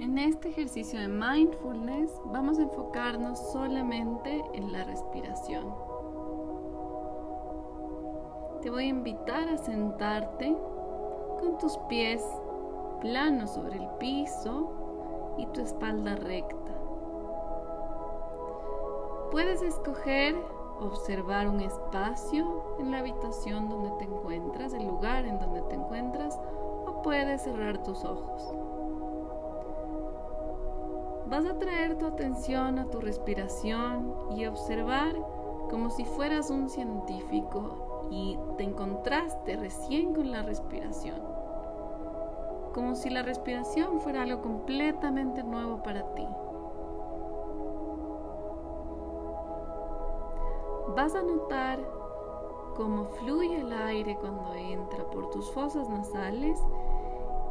En este ejercicio de mindfulness vamos a enfocarnos solamente en la respiración. Te voy a invitar a sentarte con tus pies planos sobre el piso y tu espalda recta. Puedes escoger observar un espacio en la habitación donde te encuentras, el lugar en donde te encuentras, o puedes cerrar tus ojos. Vas a traer tu atención a tu respiración y observar como si fueras un científico y te encontraste recién con la respiración. Como si la respiración fuera algo completamente nuevo para ti. Vas a notar cómo fluye el aire cuando entra por tus fosas nasales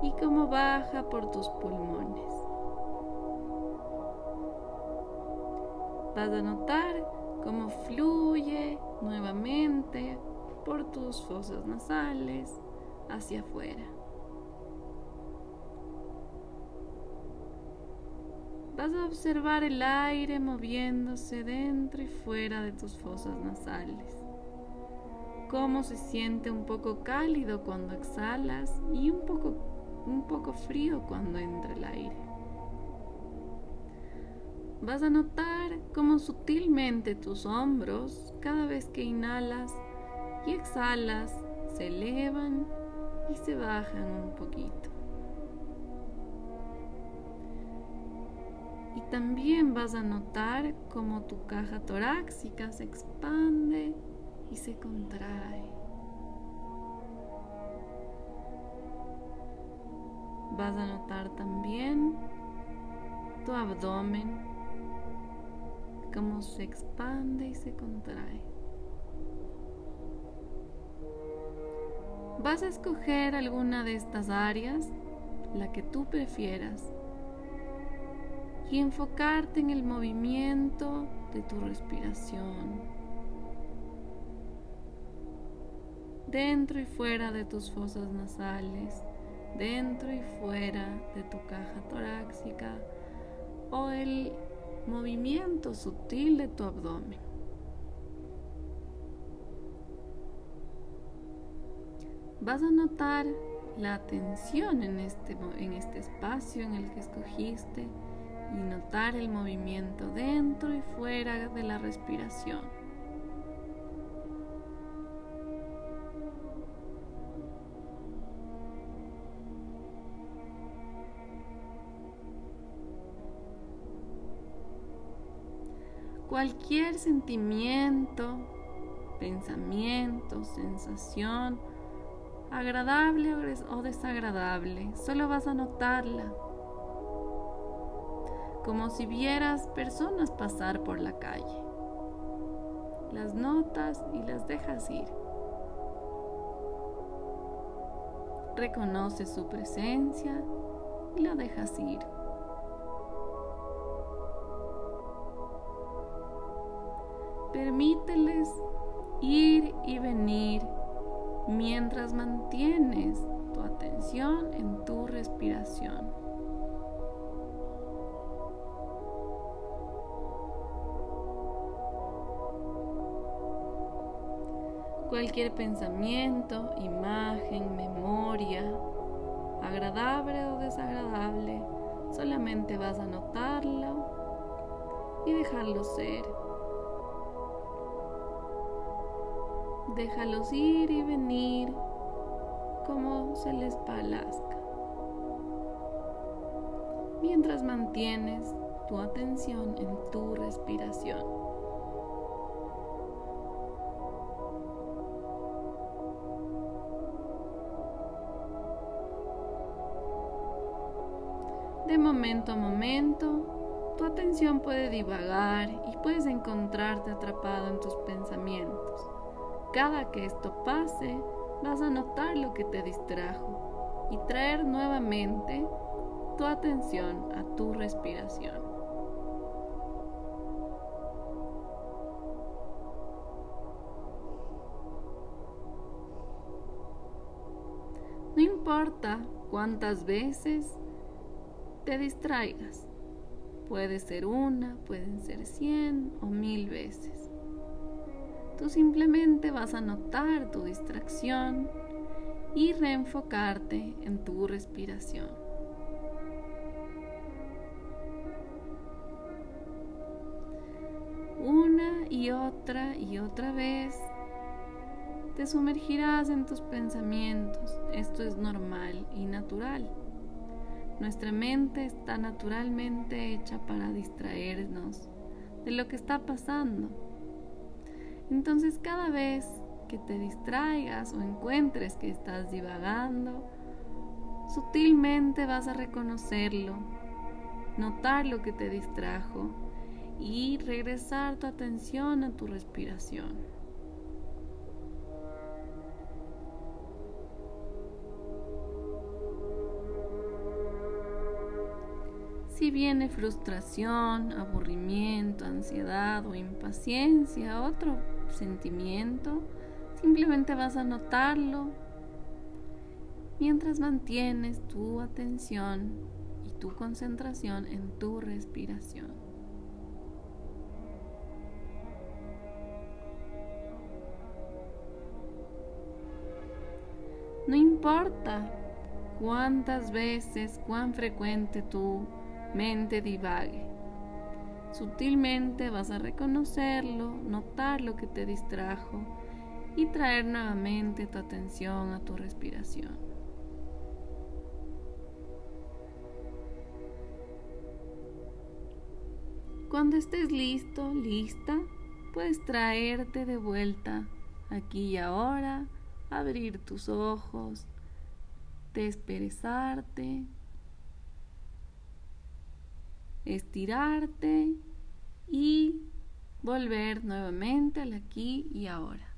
y cómo baja por tus pulmones. Vas a notar cómo fluye nuevamente por tus fosas nasales hacia afuera. Vas a observar el aire moviéndose dentro y fuera de tus fosas nasales. Cómo se siente un poco cálido cuando exhalas y un poco, un poco frío cuando entra el aire vas a notar cómo sutilmente tus hombros, cada vez que inhalas y exhalas, se elevan y se bajan un poquito. Y también vas a notar cómo tu caja torácica se expande y se contrae. Vas a notar también tu abdomen cómo se expande y se contrae. Vas a escoger alguna de estas áreas, la que tú prefieras, y enfocarte en el movimiento de tu respiración. Dentro y fuera de tus fosas nasales, dentro y fuera de tu caja torácica o el movimiento sutil de tu abdomen. Vas a notar la tensión en este, en este espacio en el que escogiste y notar el movimiento dentro y fuera de la respiración. Cualquier sentimiento, pensamiento, sensación, agradable o desagradable, solo vas a notarla, como si vieras personas pasar por la calle. Las notas y las dejas ir. Reconoce su presencia y la dejas ir. Permíteles ir y venir mientras mantienes tu atención en tu respiración. Cualquier pensamiento, imagen, memoria, agradable o desagradable, solamente vas a notarlo y dejarlo ser. Déjalos ir y venir como se les palazca. Mientras mantienes tu atención en tu respiración. De momento a momento, tu atención puede divagar y puedes encontrarte atrapado en tus pensamientos. Cada que esto pase, vas a notar lo que te distrajo y traer nuevamente tu atención a tu respiración. No importa cuántas veces te distraigas. Puede ser una, pueden ser cien o mil veces. Tú simplemente vas a notar tu distracción y reenfocarte en tu respiración. Una y otra y otra vez te sumergirás en tus pensamientos. Esto es normal y natural. Nuestra mente está naturalmente hecha para distraernos de lo que está pasando. Entonces cada vez que te distraigas o encuentres que estás divagando, sutilmente vas a reconocerlo, notar lo que te distrajo y regresar tu atención a tu respiración. Si viene frustración, aburrimiento, ansiedad o impaciencia, otro sentimiento, simplemente vas a notarlo mientras mantienes tu atención y tu concentración en tu respiración. No importa cuántas veces, cuán frecuente tú mente divague. Sutilmente vas a reconocerlo, notar lo que te distrajo y traer nuevamente tu atención a tu respiración. Cuando estés listo, lista, puedes traerte de vuelta aquí y ahora, abrir tus ojos, desperezarte estirarte y volver nuevamente al aquí y ahora.